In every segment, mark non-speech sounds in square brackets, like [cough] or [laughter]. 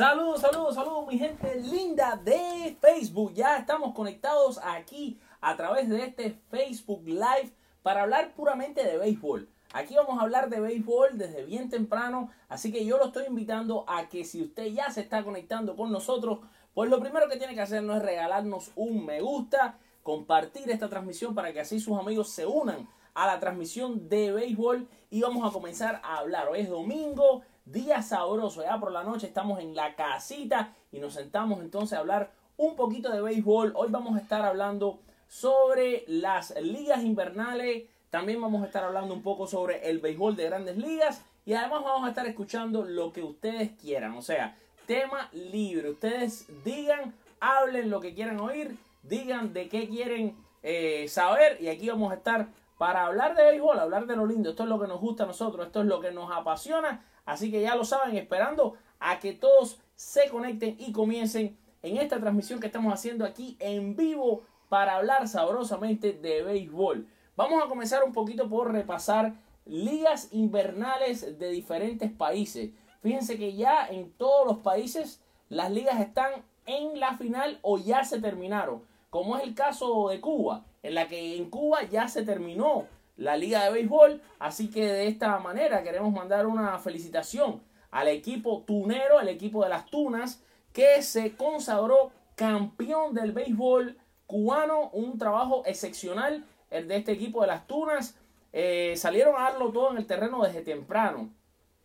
Saludos, saludos, saludos mi gente linda de Facebook. Ya estamos conectados aquí a través de este Facebook Live para hablar puramente de béisbol. Aquí vamos a hablar de béisbol desde bien temprano, así que yo lo estoy invitando a que si usted ya se está conectando con nosotros, pues lo primero que tiene que hacer no es regalarnos un me gusta, compartir esta transmisión para que así sus amigos se unan a la transmisión de béisbol y vamos a comenzar a hablar. Hoy es domingo, día sabroso, ya por la noche estamos en la casita y nos sentamos entonces a hablar un poquito de béisbol. Hoy vamos a estar hablando sobre las ligas invernales, también vamos a estar hablando un poco sobre el béisbol de grandes ligas y además vamos a estar escuchando lo que ustedes quieran, o sea, tema libre. Ustedes digan, hablen lo que quieran oír, digan de qué quieren eh, saber y aquí vamos a estar para hablar de béisbol, hablar de lo lindo. Esto es lo que nos gusta a nosotros, esto es lo que nos apasiona Así que ya lo saben, esperando a que todos se conecten y comiencen en esta transmisión que estamos haciendo aquí en vivo para hablar sabrosamente de béisbol. Vamos a comenzar un poquito por repasar ligas invernales de diferentes países. Fíjense que ya en todos los países las ligas están en la final o ya se terminaron. Como es el caso de Cuba, en la que en Cuba ya se terminó la Liga de Béisbol. Así que de esta manera queremos mandar una felicitación al equipo tunero, el equipo de las Tunas, que se consagró campeón del béisbol cubano. Un trabajo excepcional el de este equipo de las Tunas. Eh, salieron a darlo todo en el terreno desde temprano.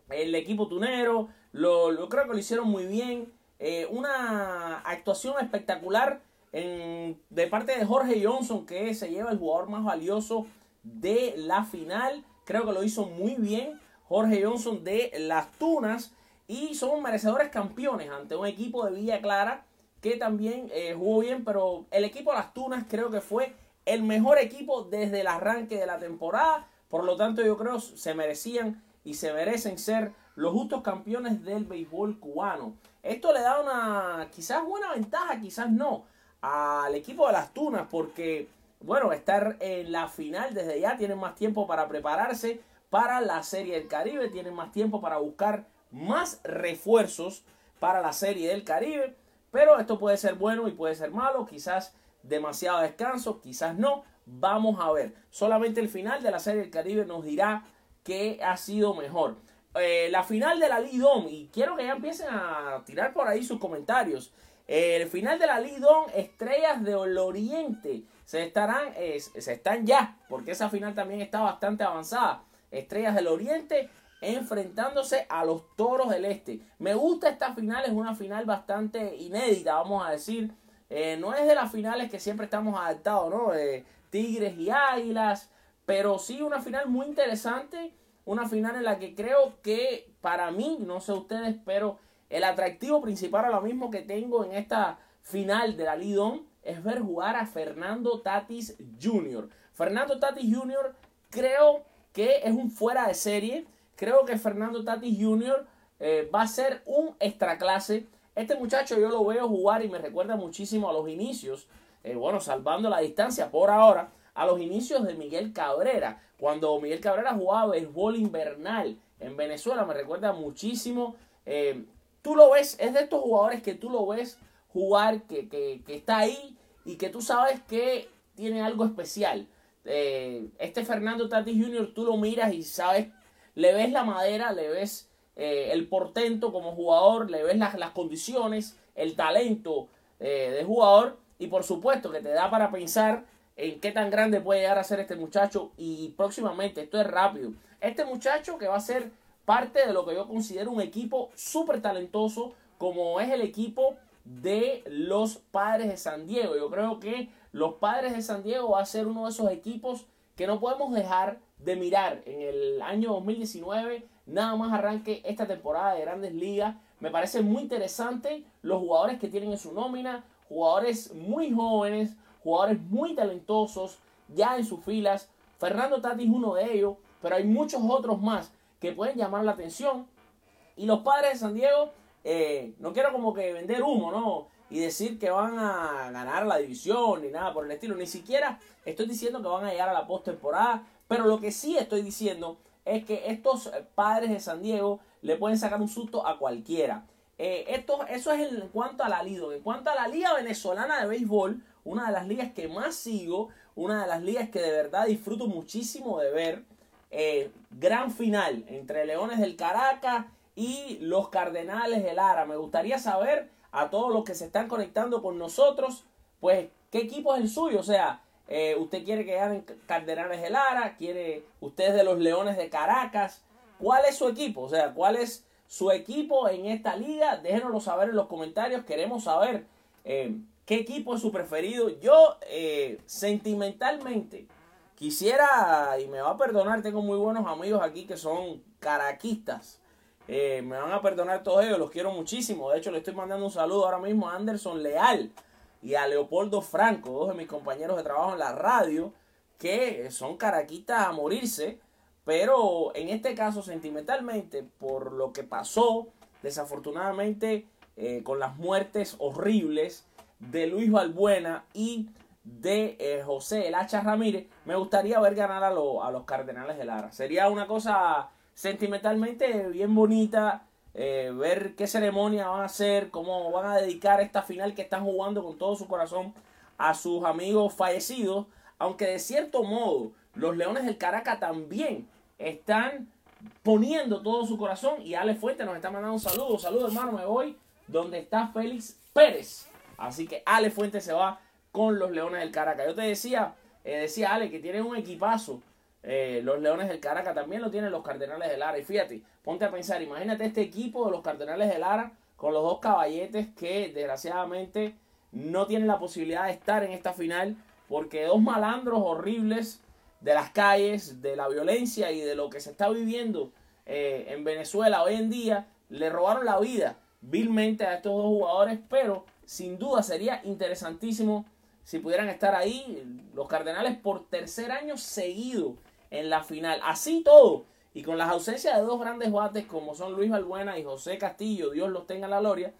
El equipo tunero, lo, creo que lo hicieron muy bien. Eh, una actuación espectacular de parte de Jorge Johnson, que se lleva el jugador más valioso de la final. Creo que lo hizo muy bien Jorge Johnson de las Tunas. Y son merecedores campeones ante un equipo de Villa Clara que también eh, jugó bien. Pero el equipo de las Tunas creo que fue el mejor equipo desde el arranque de la temporada. Por lo tanto yo creo se merecían y se merecen ser los justos campeones del béisbol cubano. Esto le da una quizás buena ventaja, quizás no, al equipo de las Tunas porque bueno, estar en la final desde ya, tienen más tiempo para prepararse para la Serie del Caribe, tienen más tiempo para buscar más refuerzos para la Serie del Caribe, pero esto puede ser bueno y puede ser malo, quizás demasiado descanso, quizás no, vamos a ver. Solamente el final de la Serie del Caribe nos dirá qué ha sido mejor. Eh, la final de la Lidón, y quiero que ya empiecen a tirar por ahí sus comentarios. el final de la Lidón, Estrellas de Oriente se estarán, se están ya, porque esa final también está bastante avanzada. Estrellas del Oriente enfrentándose a los Toros del Este. Me gusta esta final, es una final bastante inédita, vamos a decir. Eh, no es de las finales que siempre estamos adaptados, ¿no? De Tigres y Águilas, pero sí una final muy interesante, una final en la que creo que para mí, no sé ustedes, pero el atractivo principal ahora mismo que tengo en esta final de la Lidón es ver jugar a Fernando Tatis Jr. Fernando Tatis Jr. creo que es un fuera de serie. Creo que Fernando Tatis Jr. Eh, va a ser un extra clase. Este muchacho yo lo veo jugar y me recuerda muchísimo a los inicios, eh, bueno, salvando la distancia por ahora, a los inicios de Miguel Cabrera. Cuando Miguel Cabrera jugaba béisbol invernal en Venezuela, me recuerda muchísimo. Eh, tú lo ves, es de estos jugadores que tú lo ves jugar, que, que, que está ahí y que tú sabes que tiene algo especial. Eh, este Fernando Tatis Jr. tú lo miras y sabes, le ves la madera, le ves eh, el portento como jugador, le ves las, las condiciones, el talento eh, de jugador y por supuesto que te da para pensar en qué tan grande puede llegar a ser este muchacho y próximamente, esto es rápido, este muchacho que va a ser parte de lo que yo considero un equipo súper talentoso como es el equipo de los Padres de San Diego. Yo creo que los Padres de San Diego va a ser uno de esos equipos que no podemos dejar de mirar en el año 2019. Nada más arranque esta temporada de grandes ligas. Me parece muy interesante los jugadores que tienen en su nómina. Jugadores muy jóvenes, jugadores muy talentosos ya en sus filas. Fernando Tati es uno de ellos, pero hay muchos otros más que pueden llamar la atención. Y los padres de San Diego eh, no quiero como que vender humo, ¿no? Y decir que van a ganar la división ni nada por el estilo. Ni siquiera estoy diciendo que van a llegar a la postemporada. Pero lo que sí estoy diciendo es que estos padres de San Diego le pueden sacar un susto a cualquiera. eh, esto, eso es en cuanto a la liga. En cuanto a la Liga Venezolana de Béisbol, una de las ligas que más sigo, una de las ligas que de verdad disfruto muchísimo de ver. Eh, gran final entre Leones del Caracas y los Cardenales del Lara. Me gustaría saber a todos los que se están conectando con nosotros, pues, ¿qué equipo es el suyo? O sea, eh, usted quiere que ganen Cardenales del Lara, quiere usted de los Leones de Caracas. ¿Cuál es su equipo? O sea, ¿cuál es su equipo en esta liga? Déjenoslo saber en los comentarios. Queremos saber eh, qué equipo es su preferido. Yo, eh, sentimentalmente, quisiera, y me va a perdonar, tengo muy buenos amigos aquí que son caraquistas. Me van a perdonar todos ellos, los quiero muchísimo. De hecho, le estoy mandando un saludo ahora mismo a Anderson Leal y a Leopoldo Franco, dos de mis compañeros de trabajo en la radio, que son caraquitas a morirse, pero en este caso sentimentalmente, por lo que pasó, desafortunadamente, eh, con las muertes horribles de Luis Balbuena y de eh, José El Hacha Ramírez, me gustaría ver ganar a, a los Cardenales de Lara. Sería una cosa sentimentalmente bien bonita eh, ver qué ceremonia van a hacer, cómo van a dedicar esta final que están jugando con todo su corazón a sus amigos fallecidos, aunque de cierto modo los Leones del Caracas también están poniendo todo su corazón y Ale Fuente nos está mandando un saludo, saludo hermano, me voy donde está Félix Pérez, así que Ale Fuente se va con los Leones del Caracas. Yo te decía, eh, decía Ale que tiene un equipazo eh, los Leones del Caracas también lo tienen los Cardenales de Lara. Y fíjate, ponte a pensar, imagínate este equipo de los Cardenales de Lara con los dos caballetes que desgraciadamente no tienen la posibilidad de estar en esta final porque dos malandros horribles de las calles, de la violencia y de lo que se está viviendo eh, en Venezuela hoy en día, le robaron la vida vilmente a estos dos jugadores, pero sin duda sería interesantísimo si pudieran estar ahí los Cardenales por tercer año seguido en la final. Así todo. Y con las ausencias de dos grandes bates como son Luis Balbuena y José Castillo, Dios los tenga en la gloria,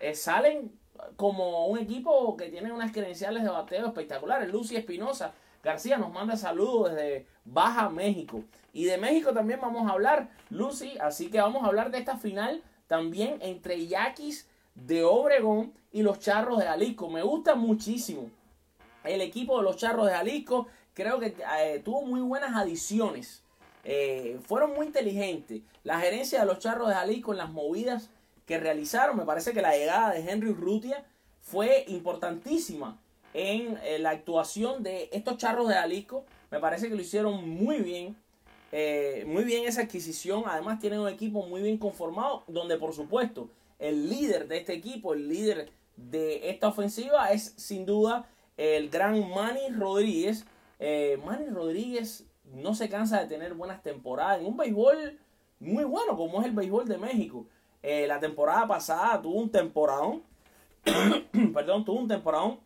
eh, salen como un equipo que tiene unas credenciales de bateo espectaculares. Lucy Espinosa García nos manda saludos desde Baja México. Y de México también vamos a hablar, Lucy. Así que vamos a hablar de esta final también entre Yaquis de Obregón y los Charros de Jalisco. Me gusta muchísimo el equipo de los Charros de Jalisco creo que eh, tuvo muy buenas adiciones. Eh, fueron muy inteligentes. La gerencia de los Charros de Jalisco en las movidas que realizaron, me parece que la llegada de Henry Rutia fue importantísima en eh, la actuación de estos Charros de Jalisco. Me parece que lo hicieron muy bien. muy bien esa adquisición. Además tienen un equipo muy bien conformado, donde por supuesto el líder de este equipo, el líder de esta ofensiva es sin duda el gran Manny Rodríguez, eh, Rodríguez no se cansa de tener buenas temporadas en un béisbol muy bueno como es el béisbol de México. Eh, la temporada pasada tuvo un temporadón, [coughs] perdón, tuvo un temporadón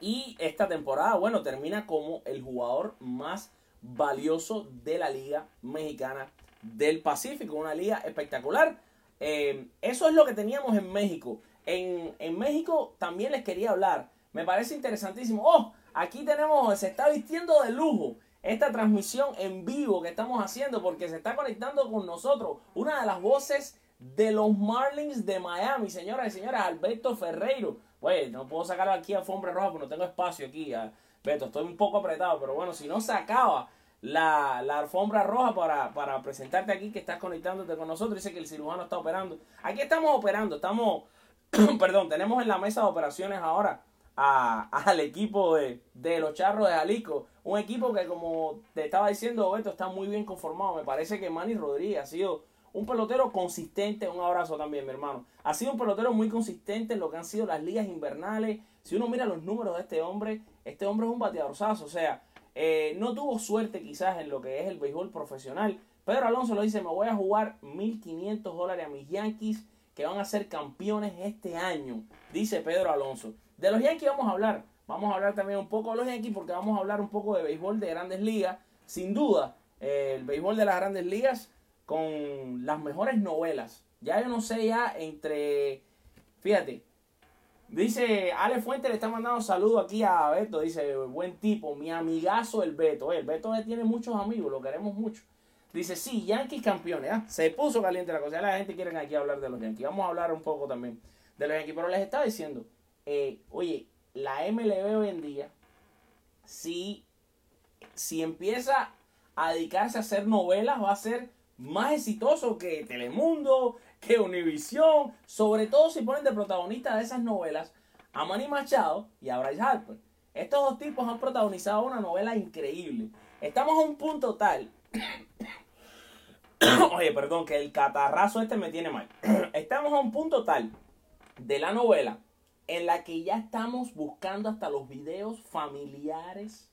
y esta temporada, bueno, termina como el jugador más valioso de la Liga Mexicana del Pacífico, una liga espectacular. Eh, eso es lo que teníamos en México. En, en México también les quería hablar. Me parece interesantísimo. Oh, Aquí tenemos, se está vistiendo de lujo esta transmisión en vivo que estamos haciendo porque se está conectando con nosotros una de las voces de los Marlins de Miami, señoras y señores, Alberto Ferreiro. Pues no puedo sacarlo aquí a alfombra roja porque no tengo espacio aquí, Alberto, estoy un poco apretado, pero bueno, si no se acaba la, la alfombra roja para, para presentarte aquí que estás conectándote con nosotros, dice que el cirujano está operando. Aquí estamos operando, estamos, [clears throat] perdón, tenemos en la mesa de operaciones ahora al equipo de, los Charros de Jalisco. Un equipo que, como te estaba diciendo, Beto, está muy bien conformado. Me parece que Manny Rodríguez ha sido un pelotero consistente. Un abrazo también, mi hermano. Ha sido un pelotero muy consistente en lo que han sido las ligas invernales. Si uno mira los números de este hombre, este hombre es un bateadorzazo. O sea, eh, no tuvo suerte quizás en lo que es el béisbol profesional. Pedro Alonso lo dice, me voy a jugar 1.500 dólares a mis Yankees que van a ser campeones este año, dice Pedro Alonso. De los Yankees vamos a hablar. Vamos a hablar también un poco de los Yankees porque vamos a hablar un poco de béisbol de grandes ligas. Sin duda, el béisbol de las grandes ligas con las mejores novelas. Ya yo no sé ya entre... Fíjate. Dice Ale Fuente le está mandando saludo aquí a Beto. Dice, buen tipo, mi amigazo el Beto. el Beto tiene muchos amigos, lo queremos mucho. Dice, sí, Yankees campeones. ¿ah? Se puso caliente la cosa. La gente quiere aquí hablar de los Yankees. Vamos a hablar un poco también de los Yankees. Pero les estaba diciendo, eh, oye, la MLB hoy en día, si, si empieza a dedicarse a hacer novelas, va a ser más exitoso que Telemundo, que Univisión. Sobre todo si ponen de protagonista de esas novelas a Manny Machado y a Bryce Harper. Estos dos tipos han protagonizado una novela increíble. Estamos a un punto tal [coughs] Oye, perdón, que el catarrazo este me tiene mal. [coughs] Estamos a un punto tal de la novela en la que ya estamos buscando hasta los videos familiares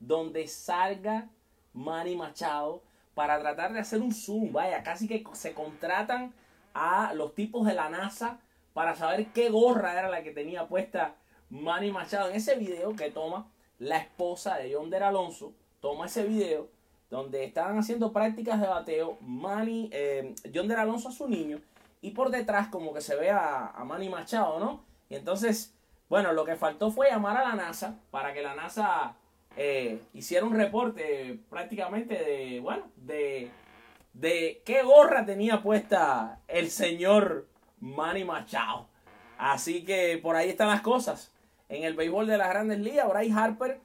donde salga Manny Machado para tratar de hacer un zoom. Vaya, casi que se contratan a los tipos de la NASA para saber qué gorra era la que tenía puesta Manny Machado. En ese video que toma la esposa de John Alonso, toma ese video donde estaban haciendo prácticas de bateo, Manny, eh, John del Alonso a su niño, y por detrás como que se ve a, Manny Machado, ¿no? Y entonces, bueno, lo que faltó fue llamar a la NASA para que la NASA eh, hiciera un reporte prácticamente de, bueno, de, de qué gorra tenía puesta el señor Manny Machado. Así que por ahí están las cosas. En el béisbol de las grandes ligas, Bryce Harper.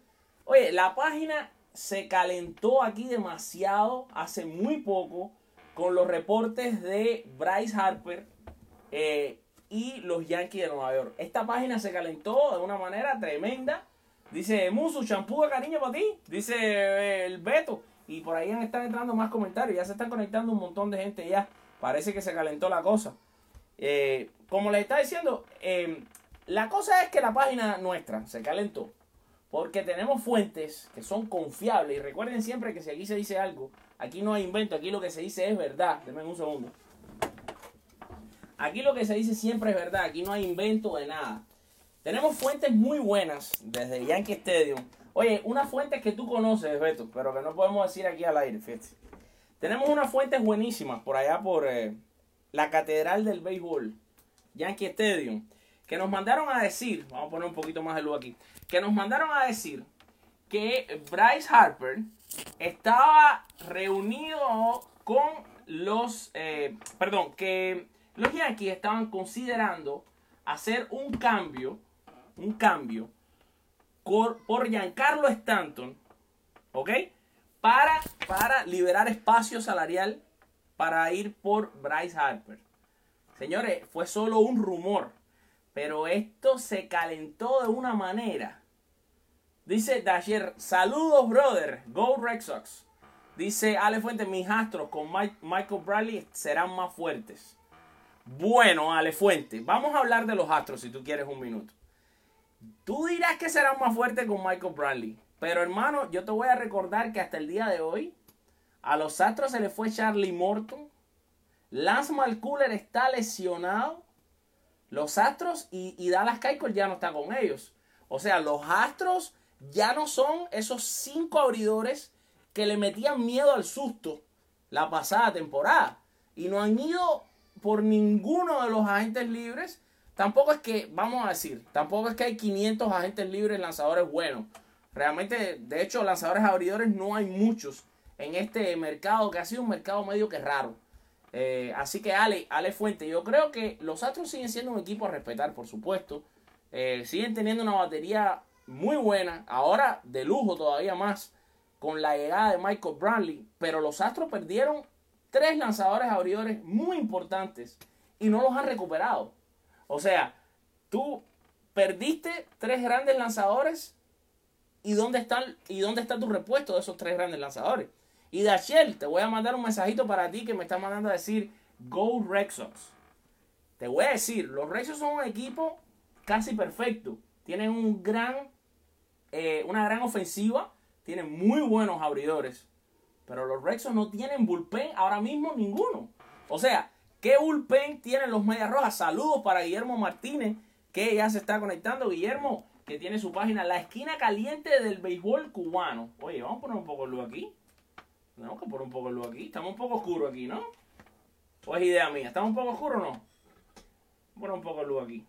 Oye, la página se calentó aquí demasiado hace muy poco con los reportes de Bryce Harper eh, y los Yankees de Nueva York. Esta página se calentó de una manera tremenda. Dice, Musu, champú de cariño para ti. Dice eh, el Beto. Y por ahí están entrando más comentarios. Ya se están conectando un montón de gente ya. Parece que se calentó la cosa. Eh, como les está diciendo, la cosa es que la página nuestra se calentó. Porque tenemos fuentes que son confiables. Y recuerden siempre que si aquí se dice algo, aquí no hay invento, aquí lo que se dice es verdad. Denme un segundo. Aquí lo que se dice siempre es verdad, aquí no hay invento de nada. Tenemos fuentes muy buenas desde Yankee Stadium. Oye, unas fuentes que tú conoces, Beto, pero que no podemos decir aquí al aire, fíjate. Tenemos unas fuentes buenísimas por allá por eh, la Catedral del Béisbol, Yankee Stadium que nos mandaron a decir, vamos a poner un poquito más de luz aquí, que nos mandaron a decir que Bryce Harper estaba reunido con los, eh, perdón, que los Yankees estaban considerando hacer un cambio, un cambio por, por Giancarlo Stanton, ¿ok? Para, para liberar espacio salarial para ir por Bryce Harper. Señores, fue solo un rumor. Pero esto se calentó de una manera. Dice Dasher, saludos brother, go Red Sox. Dice Ale Fuente, mis astros con Michael Bradley serán más fuertes. Bueno, Ale Fuente, vamos a hablar de los astros si tú quieres un minuto. Tú dirás que serán más fuertes con Michael Bradley. Pero hermano, yo te voy a recordar que hasta el día de hoy a los astros se le fue Charlie Morton. Lance Malcooler está lesionado. Los Astros y, Dallas Keuchel ya no está con ellos. O sea, los Astros ya no son esos cinco abridores que le metían miedo al susto la pasada temporada. Y no han ido por ninguno de los agentes libres. Tampoco es que, vamos a decir, tampoco es que hay 500 agentes libres lanzadores buenos. Realmente, de hecho, lanzadores abridores no hay muchos en este mercado que ha sido un mercado medio que raro. Eh, así que Ale, Ale Fuente, yo creo que los Astros siguen siendo un equipo a respetar, por supuesto. Eh, siguen teniendo una batería muy buena, ahora de lujo todavía más, con la llegada de Michael Bradley. Pero los Astros perdieron tres lanzadores abridores muy importantes y no los han recuperado. O sea, tú perdiste tres grandes lanzadores y dónde están y dónde está tu repuesto de esos tres grandes lanzadores. Y Dachel, te voy a mandar un mensajito para ti que me está mandando a decir Go Rexos. Te voy a decir, los Rexos son un equipo casi perfecto. Tienen un gran, eh, una gran ofensiva. Tienen muy buenos abridores. Pero los Rexos no tienen bullpen ahora mismo ninguno. O sea, ¿qué bullpen tienen los Medias Rojas? Saludos para Guillermo Martínez, que ya se está conectando. Guillermo, que tiene su página La Esquina Caliente del Béisbol Cubano. Oye, vamos a poner un poco de luz aquí. Tenemos que poner un poco de luz aquí. Estamos un poco oscuro aquí, ¿no? ¿O es idea mía? ¿Estamos un poco oscuro o no? Poner un poco de luz aquí.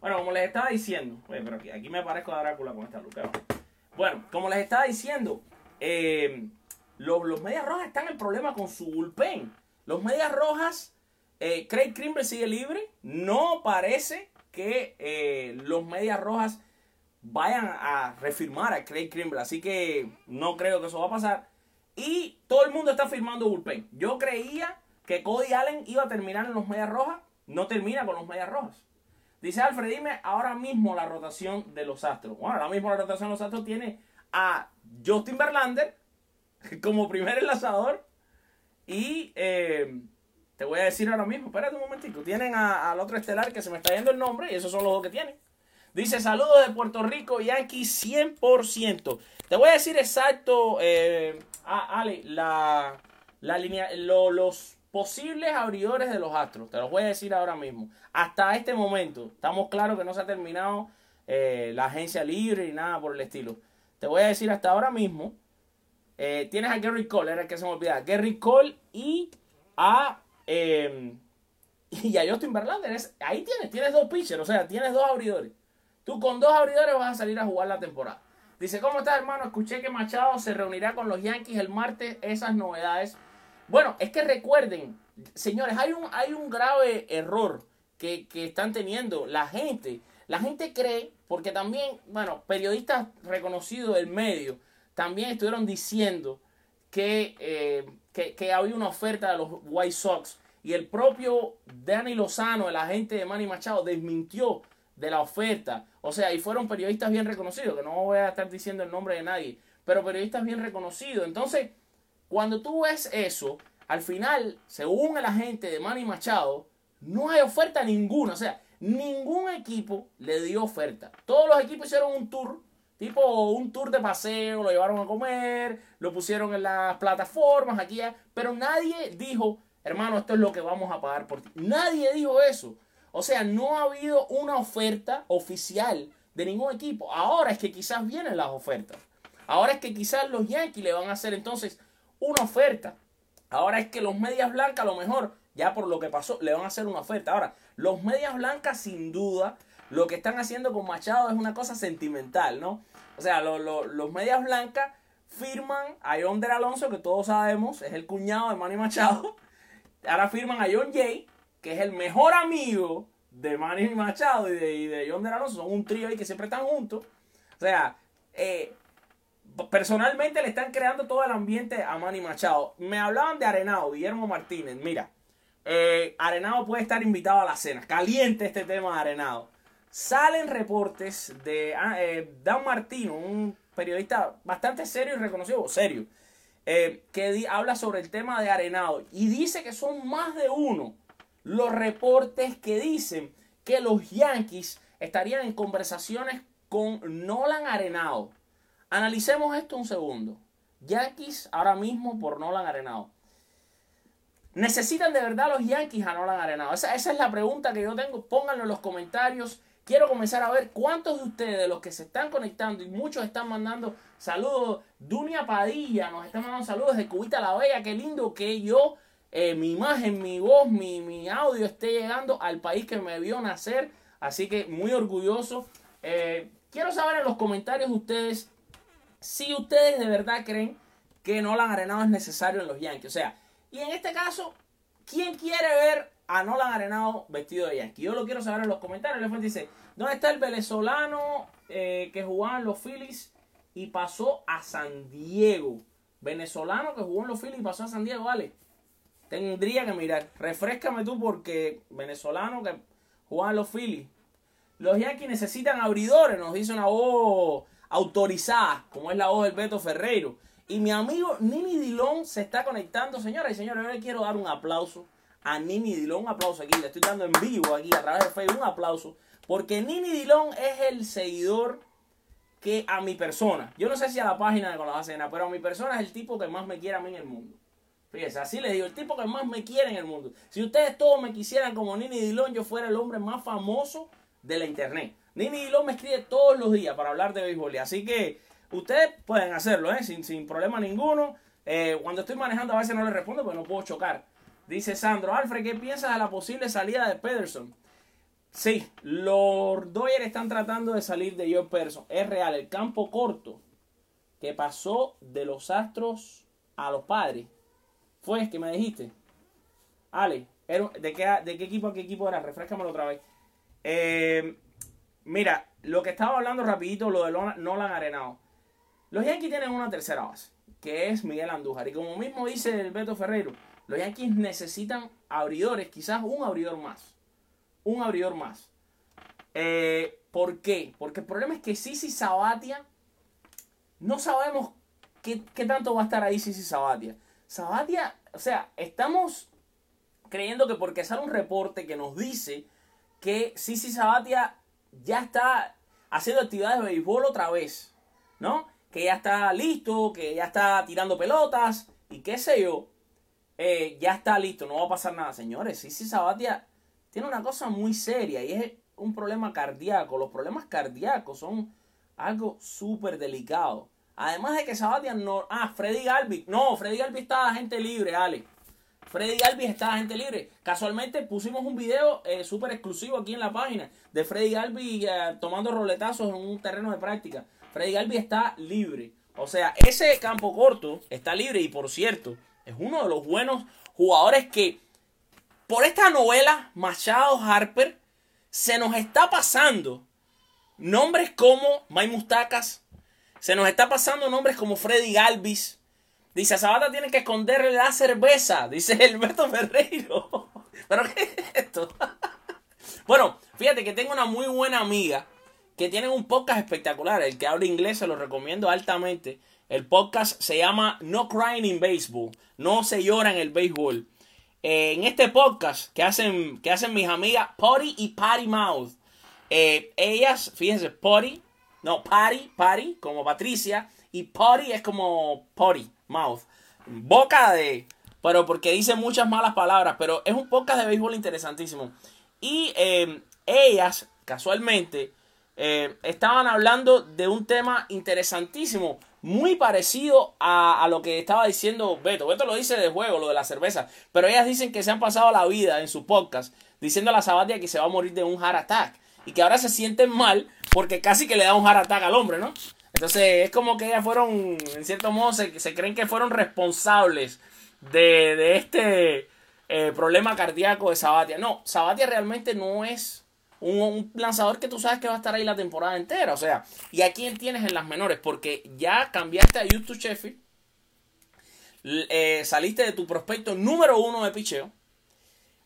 Bueno, como les estaba diciendo. Oye, pero aquí, aquí me parezco a Drácula con esta luz. Bueno, como les estaba diciendo. Eh, los, los Medias Rojas están en problema con su bullpen. Los Medias Rojas, eh, Craig Kimbrell sigue libre. No parece que eh, los Medias Rojas vayan a refirmar a Craig Kimbrell. Así que no creo que eso va a pasar. Y todo el mundo está firmando bullpen. Yo creía que Cody Allen iba a terminar en los Medias Rojas. No termina con los Medias Rojas. Dice Alfred, dime ahora mismo la rotación de los Astros. Bueno, ahora mismo la rotación de los Astros tiene a Justin Verlander [laughs] como primer enlazador. Y eh, te voy a decir ahora mismo, espérate un momentito. Tienen al otro estelar que se me está yendo el nombre y esos son los dos que tienen. Dice saludos de Puerto Rico, Yankee 100%. Te voy a decir exacto, eh, Ale, la, la línea, los posibles abridores de los Astros. Te los voy a decir ahora mismo. Hasta este momento, estamos claros que no se ha terminado eh, la agencia libre y nada por el estilo. Te voy a decir hasta ahora mismo. Eh, tienes a Gary Cole, era el que se me olvidaba. Gary Cole y a, em, y a Justin Verlander. ahí tienes, tienes dos pitchers, o sea, tienes dos abridores. Tú con dos abridores vas a salir a jugar la temporada. Dice, ¿cómo estás, hermano? Escuché que Machado se reunirá con los Yankees el martes. Esas novedades. Bueno, es que recuerden, señores, hay un, hay un grave error que, que están teniendo la gente. La gente cree, porque también, bueno, periodistas reconocidos del medio también estuvieron diciendo que, eh, que, que, había una oferta de los White Sox. Y el propio Danny Lozano, el agente de Manny Machado, desmintió de la oferta. O sea, y fueron periodistas bien reconocidos, que no voy a estar diciendo el nombre de nadie, pero periodistas bien reconocidos. Entonces, cuando tú ves eso, al final, según el agente de Manny Machado, no hay oferta ninguna. O sea, ningún equipo le dio oferta. Todos los equipos hicieron un tour, tipo un tour de paseo, lo llevaron a comer, lo pusieron en las plataformas, aquí, pero nadie dijo, hermano, esto es lo que vamos a pagar por ti. Nadie dijo eso. O sea, no ha habido una oferta oficial de ningún equipo. Ahora es que quizás vienen las ofertas. Ahora es que quizás los Yankees le van a hacer entonces una oferta. Ahora es que los medias blancas a lo mejor, ya por lo que pasó, le van a hacer una oferta. Ahora, los medias blancas sin duda, lo que están haciendo con Machado es una cosa sentimental, ¿no? O sea, los medias blancas firman a John Del Alonso, que todos sabemos, es el cuñado de Manny Machado. [laughs] Ahora firman a John Jay, que es el mejor amigo de Manny Machado y de, y de Del Alonso. Son un trío ahí que siempre están juntos. O sea, eh, personalmente le están creando todo el ambiente a Manny Machado. Me hablaban de Arenado, Guillermo Martínez. Mira, eh, Arenado puede estar invitado a la cena. Caliente este tema de Arenado. Salen reportes de ah, eh, Dan Martino, un periodista bastante serio y reconocido, serio, eh, que habla sobre el tema de Arenado y dice que son más de uno los reportes que dicen que los Yankees estarían en conversaciones con Nolan Arenado Analicemos esto un segundo. Yankees ahora mismo por Nolan Arenado. ¿Necesitan de verdad los Yankees a Nolan Arenado? Esa, esa es la pregunta que yo tengo. Pónganlo en los comentarios. Quiero comenzar a ver cuántos de ustedes, de los que se están conectando, y muchos están mandando saludos. Dunia Padilla nos está mandando saludos de Cubita la Bella. Qué lindo que yo, eh, mi imagen, mi voz, mi, mi, audio esté llegando al país que me vio nacer. Así que muy orgulloso. Eh, quiero saber en los comentarios de ustedes si ustedes de verdad creen que Nolan Arenado es necesario en los Yankees. O sea, y en este caso, ¿quién quiere ver a Nolan Arenado vestido de Yankee? Yo lo quiero saber en los comentarios. Dice, ¿dónde está el venezolano eh, que jugaba en los Phillies y pasó a San Diego? Venezolano que jugó en los Phillies y pasó a San Diego, vale. Tendría que mirar. Refrescame tú porque venezolano que jugaba en los Phillies. Los Yankees necesitan abridores, nos dice una voz autorizada, como es la voz del Beto Ferreiro. Y mi amigo Nini Dilón se está conectando. Señoras y señores, yo le quiero dar un aplauso a Nini Dilón. Un aplauso aquí, le estoy dando en vivo aquí a través de Facebook. Un aplauso. Porque Nini Dilón es el seguidor que a mi persona, yo no sé si a la página de Con la Cena, pero a mi persona es el tipo que más me quiere a mí en el mundo. Fíjense, así les digo, el tipo que más me quiere en el mundo. Si ustedes todos me quisieran como Nini Dilón, yo fuera el hombre más famoso de la internet. Nini Dilón me escribe todos los días para hablar de béisbol. Así que ustedes pueden hacerlo, ¿eh? sin, sin problema ninguno. Eh, cuando estoy manejando a veces no le respondo porque no puedo chocar. Dice Sandro, Alfred, ¿qué piensas de la posible salida de Pederson? Sí, los Dodgers están tratando de salir de Joe Pederson. Es real, el campo corto que pasó de los Astros a los padres. Fue que me dijiste. Ale, ¿de, qué, ¿de qué equipo a qué equipo era? Refrescamelo otra vez. Eh, mira, lo que estaba hablando rapidito, lo de Nolan Arenado. Los Yankees tienen una tercera base, que es Miguel Andújar. Y como mismo dice el Beto Ferrero, los Yankees necesitan abridores, quizás un abridor más. Un abridor más. Eh, ¿Por qué? Porque el problema es que Sisi Sabatia, no sabemos qué, tanto va a estar ahí Sisi Sabatia. Sabatia, o sea, estamos creyendo que porque sale un reporte que nos dice que Sisi Sabatia ya está haciendo actividades de béisbol otra vez, ¿no? Que ya está listo, que ya está tirando pelotas y qué sé yo. Eh, ya está listo, no va a pasar nada, señores. Sisi Sabatia tiene una cosa muy seria y es un problema cardíaco. Los problemas cardíacos son algo súper delicado. Además de que Sabatia no. Ah, Freddy Galvi. No, Freddy Galvi está gente libre, Ale. Freddy Galvi está gente libre. Casualmente pusimos un video eh, súper exclusivo aquí en la página de Freddy Galvi eh, tomando roletazos en un terreno de práctica. Freddy Galvi está libre. O sea, ese campo corto está libre y por cierto, es uno de los buenos jugadores que por esta novela Machado Harper se nos está pasando nombres como May Mustacas, se nos está pasando nombres como Freddy Galvis. Dice, a Sabata tiene que esconderle la cerveza, [laughs] dice Alberto Ferreiro. [laughs] ¿Pero qué es esto? [laughs] bueno, fíjate que tengo una muy buena amiga que tiene un podcast espectacular. El que habla inglés se lo recomiendo altamente. El podcast se llama No Crying in Baseball. No se llora en el béisbol. Eh, en este podcast que hacen, que hacen mis amigas Potty y Patty Mouth. Eh, ellas, fíjense, Potty, no, Patty, Patty, como Patricia, y Potty es como Potty, Mouth. Boca de, pero porque dice muchas malas palabras, pero es un podcast de béisbol interesantísimo. Y eh, ellas, casualmente, estaban hablando de un tema interesantísimo muy parecido a, lo que estaba diciendo Beto. Beto lo dice de juego, lo de la cerveza. Pero ellas dicen que se han pasado la vida en su podcast diciendo a la Sabatia que se va a morir de un heart attack. Y que ahora se sienten mal porque casi que le da un heart attack al hombre, ¿no? Entonces es como que ellas fueron, en cierto modo, se, se creen que fueron responsables de, este eh, problema cardíaco de Sabatia. No, Sabatia realmente no es un, lanzador que tú sabes que va a estar ahí la temporada entera. O sea, ¿y a quién tienes en las menores? Porque ya cambiaste a YouTube Sheffield. Eh, saliste de tu prospecto número uno de picheo.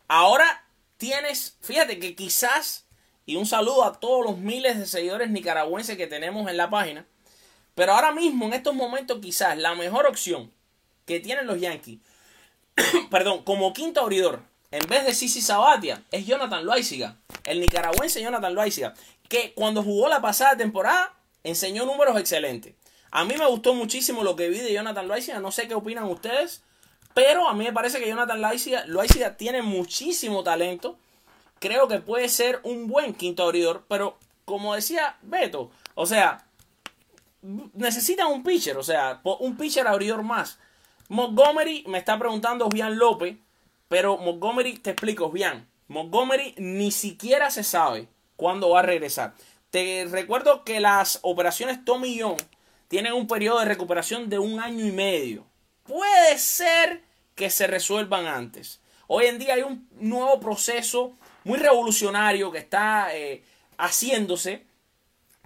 Ahora tienes, fíjate que quizás, y un saludo a todos los miles de seguidores nicaragüenses que tenemos en la página, pero ahora mismo, en estos momentos, quizás la mejor opción que tienen los Yankees, [coughs] perdón, como quinto abridor, en vez de Sisi Sabatia, es Jonathan Loaiziga, el nicaragüense Jonathan Loaiziga, que cuando jugó la pasada temporada enseñó números excelentes. A mí me gustó muchísimo lo que vi de Jonathan Loaiziga, no sé qué opinan ustedes, pero a mí me parece que Jonathan Loaiziga, tiene muchísimo talento. Creo que puede ser un buen quinto abridor, pero como decía Beto, o sea, necesitan un pitcher, o sea, un pitcher abridor más. Montgomery me está preguntando Juan López pero Montgomery, te explico bien. Montgomery ni siquiera se sabe cuándo va a regresar. Te recuerdo que las operaciones Tommy John tienen un periodo de recuperación de un año y medio. Puede ser que se resuelvan antes. Hoy en día hay un nuevo proceso muy revolucionario que está eh, haciéndose,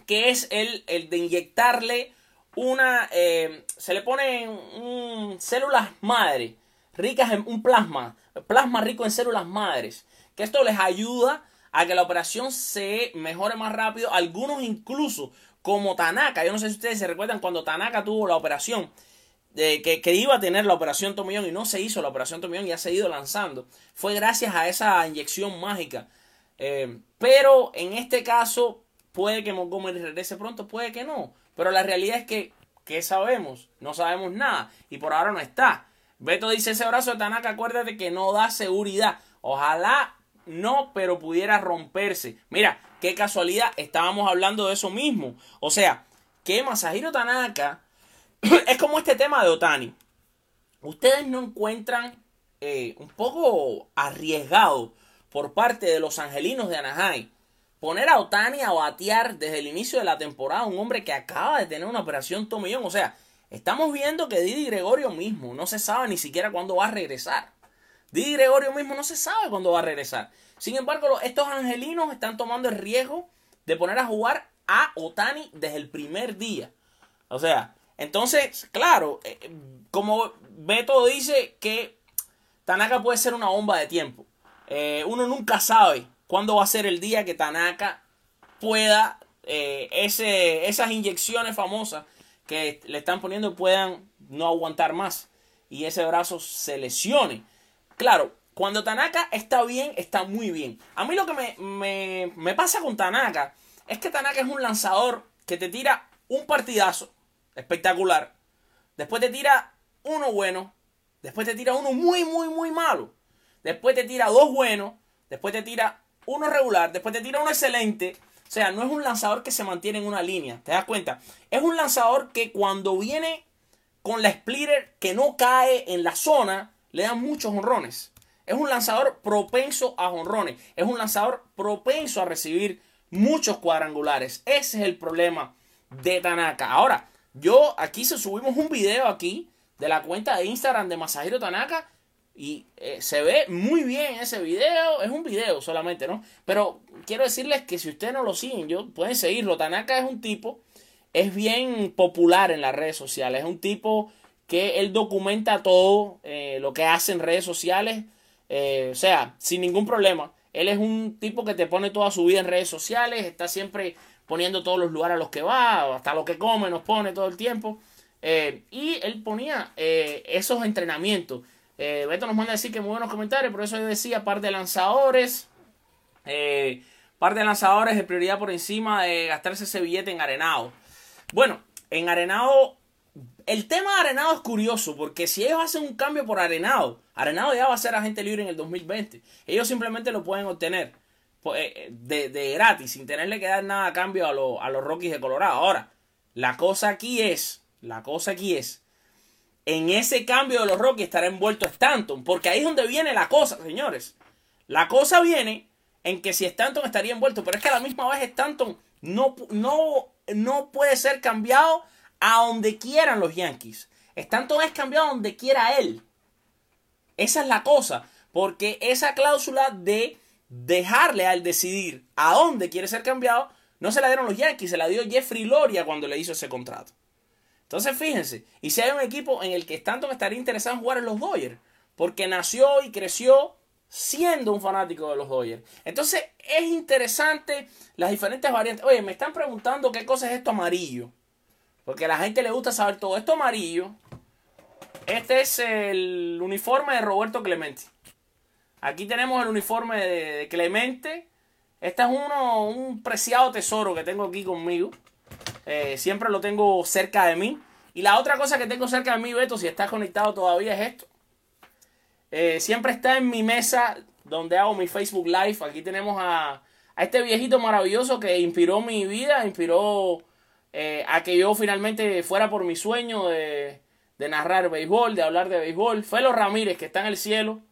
que es el, el de inyectarle una, eh, se le ponen células madre ricas en un plasma, plasma rico en células madres, que esto les ayuda a que la operación se mejore más rápido. Algunos incluso, como Tanaka, yo no sé si ustedes se recuerdan cuando Tanaka tuvo la operación, de que, iba a tener la operación Tomillón y no se hizo la operación Tomillón y ha seguido lanzando. Fue gracias a esa inyección mágica. Eh, pero en este caso, puede que Montgomery regrese pronto, puede que no. Pero la realidad es que, ¿qué sabemos? No sabemos nada y por ahora no está. Beto dice ese brazo de Tanaka, acuérdate que no da seguridad. Ojalá no, pero pudiera romperse. Mira, qué casualidad, estábamos hablando de eso mismo. O sea, que Masahiro Tanaka [clears throat] es como este tema de Otani. Ustedes no encuentran eh, un poco arriesgado por parte de los angelinos de Anaheim poner a Otani a batear desde el inicio de la temporada, un hombre que acaba de tener una operación tomillón. O sea, Estamos viendo que Didi Gregorio mismo no se sabe ni siquiera cuándo va a regresar. Didi Gregorio mismo no se sabe cuándo va a regresar. Sin embargo, estos angelinos están tomando el riesgo de poner a jugar a Otani desde el primer día. O sea, entonces, claro, eh, como Beto dice que Tanaka puede ser una bomba de tiempo. Eh, uno nunca sabe cuándo va a ser el día que Tanaka pueda eh, esas inyecciones famosas que le están poniendo puedan no aguantar más y ese brazo se lesione. Claro, cuando Tanaka está bien, está muy bien. A mí lo que me, me pasa con Tanaka es que Tanaka es un lanzador que te tira un partidazo espectacular, después te tira uno bueno, después te tira uno muy, muy, muy malo, después te tira dos buenos, después te tira uno regular, después te tira uno excelente. Sea, no es un lanzador que se mantiene en una línea, ¿te das cuenta? Es un lanzador que cuando viene con la splitter que no cae en la zona, le dan muchos honrones. Es un lanzador propenso a honrones. Es un lanzador propenso a recibir muchos cuadrangulares. Ese es el problema de Tanaka. Ahora, yo aquí se subimos un video aquí de la cuenta de Instagram de Masahiro Tanaka y eh, se ve muy bien ese video. Es un video solamente, ¿no? Pero quiero decirles que si ustedes no lo siguen, yo pueden seguirlo. Tanaka es un tipo, es bien popular en las redes sociales. Es un tipo que él documenta todo eh, lo que hace en redes sociales. Eh, o sea, sin ningún problema. Él es un tipo que te pone toda su vida en redes sociales. Está siempre poniendo todos los lugares a los que va. Hasta lo que come nos pone todo el tiempo. y él ponía esos entrenamientos eh, Beto nos manda a decir que muy buenos comentarios, por eso yo decía, par de lanzadores. Eh, par de lanzadores de prioridad por encima de gastarse ese billete en Arenado. Bueno, en Arenado, el tema de Arenado es curioso, porque si ellos hacen un cambio por Arenado, Arenado ya va a ser agente libre en el 2020. Ellos simplemente lo pueden obtener pues, eh, de, gratis, sin tenerle que dar nada a cambio a, a los Rockies de Colorado. Ahora, la cosa aquí es, la cosa aquí es en ese cambio de los Rockies estará envuelto Stanton, porque ahí es donde viene la cosa, señores. La cosa viene en que si Stanton estaría envuelto, pero es que a la misma vez Stanton no, no, no puede ser cambiado a donde quieran los Yankees. Stanton es cambiado a donde quiera él. Esa es la cosa, porque esa cláusula de dejarle al decidir a dónde quiere ser cambiado, no se la dieron los Yankees, se la dio Jeffrey Loria cuando le hizo ese contrato. Entonces, fíjense, y si hay un equipo en el que Stanton estaría interesado en jugar en los Dodgers, porque nació y creció siendo un fanático de los Dodgers. Entonces, es interesante las diferentes variantes. Oye, me están preguntando qué cosa es esto amarillo. Porque a la gente le gusta saber todo. Esto amarillo, este es el uniforme de Roberto Clemente. Aquí tenemos el uniforme de, Clemente. Este es uno, un preciado tesoro que tengo aquí conmigo. Eh, siempre lo tengo cerca de mí. Y la otra cosa que tengo cerca de mí, Beto, si estás conectado todavía, es esto. Eh, siempre está en mi mesa donde hago mi Facebook Live. Aquí tenemos a, este viejito maravilloso que inspiró mi vida, inspiró eh, a que yo finalmente fuera por mi sueño de, narrar béisbol, de hablar de béisbol. Felo Ramírez, que está en el cielo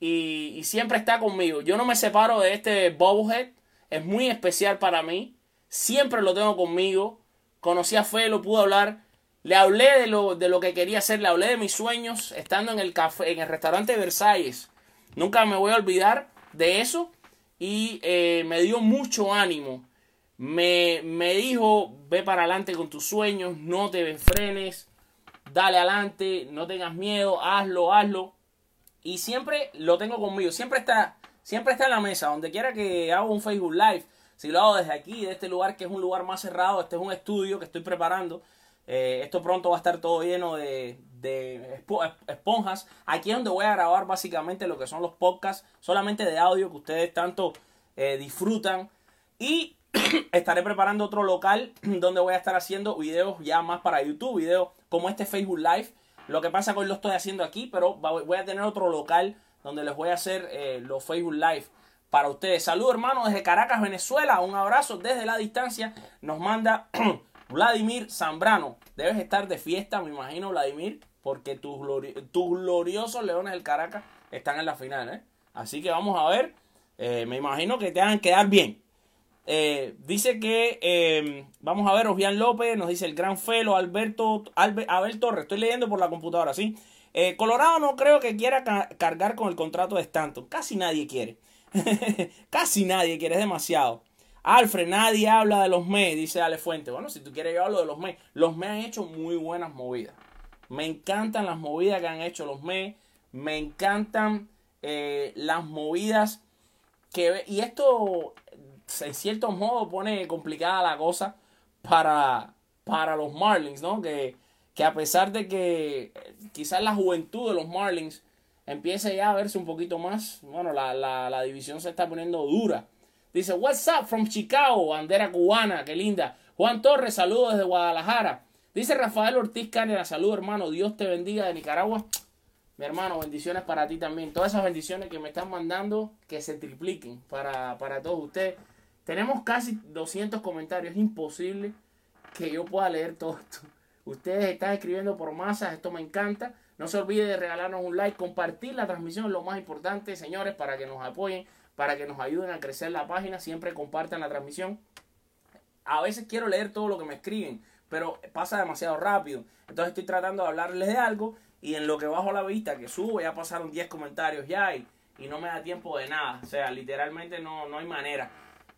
y, y siempre está conmigo. Yo no me separo de este bobblehead. Es muy especial para mí. Siempre lo tengo conmigo. Conocí a Fe, lo pude hablar. Le hablé de lo, de lo que quería hacer, le hablé de mis sueños estando en el café, en el restaurante Versalles. Nunca me voy a olvidar de eso. Y eh, me dio mucho ánimo. Me, me dijo, ve para adelante con tus sueños, no te frenes, dale adelante, no tengas miedo, hazlo, hazlo. Y siempre lo tengo conmigo, siempre está, siempre está en la mesa, donde quiera que haga un Facebook Live, si lo hago desde aquí, de este lugar que es un lugar más cerrado, este es un estudio que estoy preparando. Eh, esto pronto va a estar todo lleno de, esponjas. Aquí es donde voy a grabar básicamente lo que son los podcasts, solamente de audio que ustedes tanto eh, disfrutan. Y [clears throat] estaré preparando otro local [clears throat] donde voy a estar haciendo videos ya más para YouTube, videos como este Facebook Live. Lo que pasa que hoy lo estoy haciendo aquí, pero voy a tener otro local donde les voy a hacer eh, los Facebook Live para ustedes. Saludos hermanos desde Caracas, Venezuela. Un abrazo desde la distancia. Nos manda [clears throat] Vladimir Zambrano. Debes estar de fiesta, me imagino, Vladimir, porque tus, gloriosos Leones del Caracas están en la final. ¿eh? Así que vamos a ver. Eh, me imagino que te van a quedar bien. Eh, dice que, eh, vamos a ver, Ojian López, nos dice el gran Felo, Alberto, Abel Torres, estoy leyendo por la computadora, ¿sí? Colorado no creo que quiera cargar con el contrato de Stanton, casi nadie quiere, [laughs] casi nadie quiere, es demasiado. Alfred, nadie habla de los MES, dice Ale Fuente. Bueno, si tú quieres yo hablo de los MES. Los MES han hecho muy buenas movidas. Me encantan las movidas que han hecho los MES. Me encantan las movidas que... Y esto en cierto modo pone complicada la cosa para, para los Marlins, ¿no? Que, que a pesar de que eh, quizás la juventud de los Marlins empiece ya a verse un poquito más, bueno, la, la, división se está poniendo dura. Dice, what's up from Chicago, bandera cubana, qué linda. Juan Torres, saludos desde Guadalajara. Dice Rafael Ortiz Canera, saludos hermano, Dios te bendiga de Nicaragua. Mi hermano, bendiciones para ti también. Todas esas bendiciones que me están mandando, que se tripliquen para, para todos ustedes. Tenemos casi 200 comentarios. Es imposible que yo pueda leer todo esto. Ustedes están escribiendo por masas. Esto me encanta. No se olvide de regalarnos un like, compartir la transmisión lo más importante, señores, para que nos apoyen, para que nos ayuden a crecer la página. Siempre compartan la transmisión. A veces quiero leer todo lo que me escriben, pero pasa demasiado rápido. Entonces estoy tratando de hablarles de algo y en lo que bajo la vista que subo ya pasaron 10 comentarios ya y, y no me da tiempo de nada. O sea, literalmente no, no hay manera.